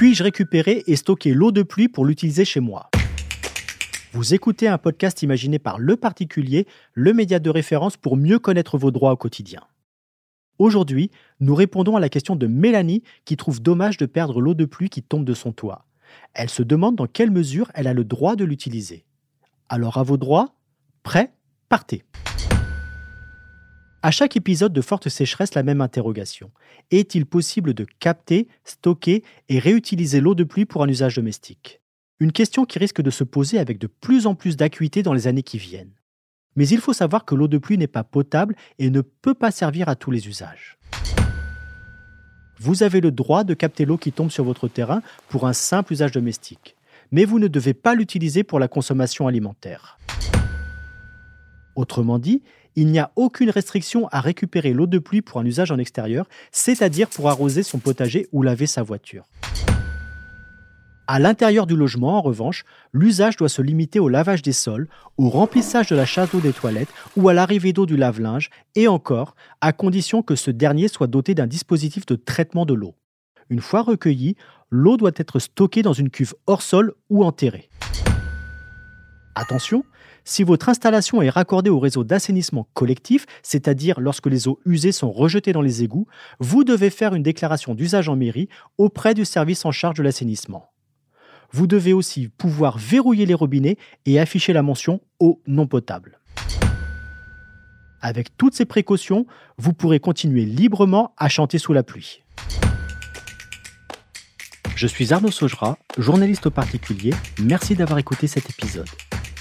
Puis-je récupérer et stocker l'eau de pluie pour l'utiliser chez moi? Vous écoutez un podcast imaginé par Le Particulier, le média de référence pour mieux connaître vos droits au quotidien. Aujourd'hui, nous répondons à la question de Mélanie qui trouve dommage de perdre l'eau de pluie qui tombe de son toit. Elle se demande dans quelle mesure elle a le droit de l'utiliser. Alors à vos droits, prêt, partez. À chaque épisode de Forte sécheresse, la même interrogation. Est-il possible de capter, stocker et réutiliser l'eau de pluie pour un usage domestique? Une question qui risque de se poser avec de plus en plus d'acuité dans les années qui viennent. Mais il faut savoir que l'eau de pluie n'est pas potable et ne peut pas servir à tous les usages. Vous avez le droit de capter l'eau qui tombe sur votre terrain pour un simple usage domestique, mais vous ne devez pas l'utiliser pour la consommation alimentaire. Autrement dit, il n'y a aucune restriction à récupérer l'eau de pluie pour un usage en extérieur, c'est-à-dire pour arroser son potager ou laver sa voiture. À l'intérieur du logement, en revanche, l'usage doit se limiter au lavage des sols, au remplissage de la chasse d'eau des toilettes ou à l'arrivée d'eau du lave-linge, et encore, à condition que ce dernier soit doté d'un dispositif de traitement de l'eau. Une fois recueillie, l'eau doit être stockée dans une cuve hors sol ou enterrée. Attention, si votre installation est raccordée au réseau d'assainissement collectif, c'est-à-dire lorsque les eaux usées sont rejetées dans les égouts, vous devez faire une déclaration d'usage en mairie auprès du service en charge de l'assainissement. Vous devez aussi pouvoir verrouiller les robinets et afficher la mention eau non potable. Avec toutes ces précautions, vous pourrez continuer librement à chanter sous la pluie. Je suis Arnaud Saugera, journaliste au particulier. Merci d'avoir écouté cet épisode.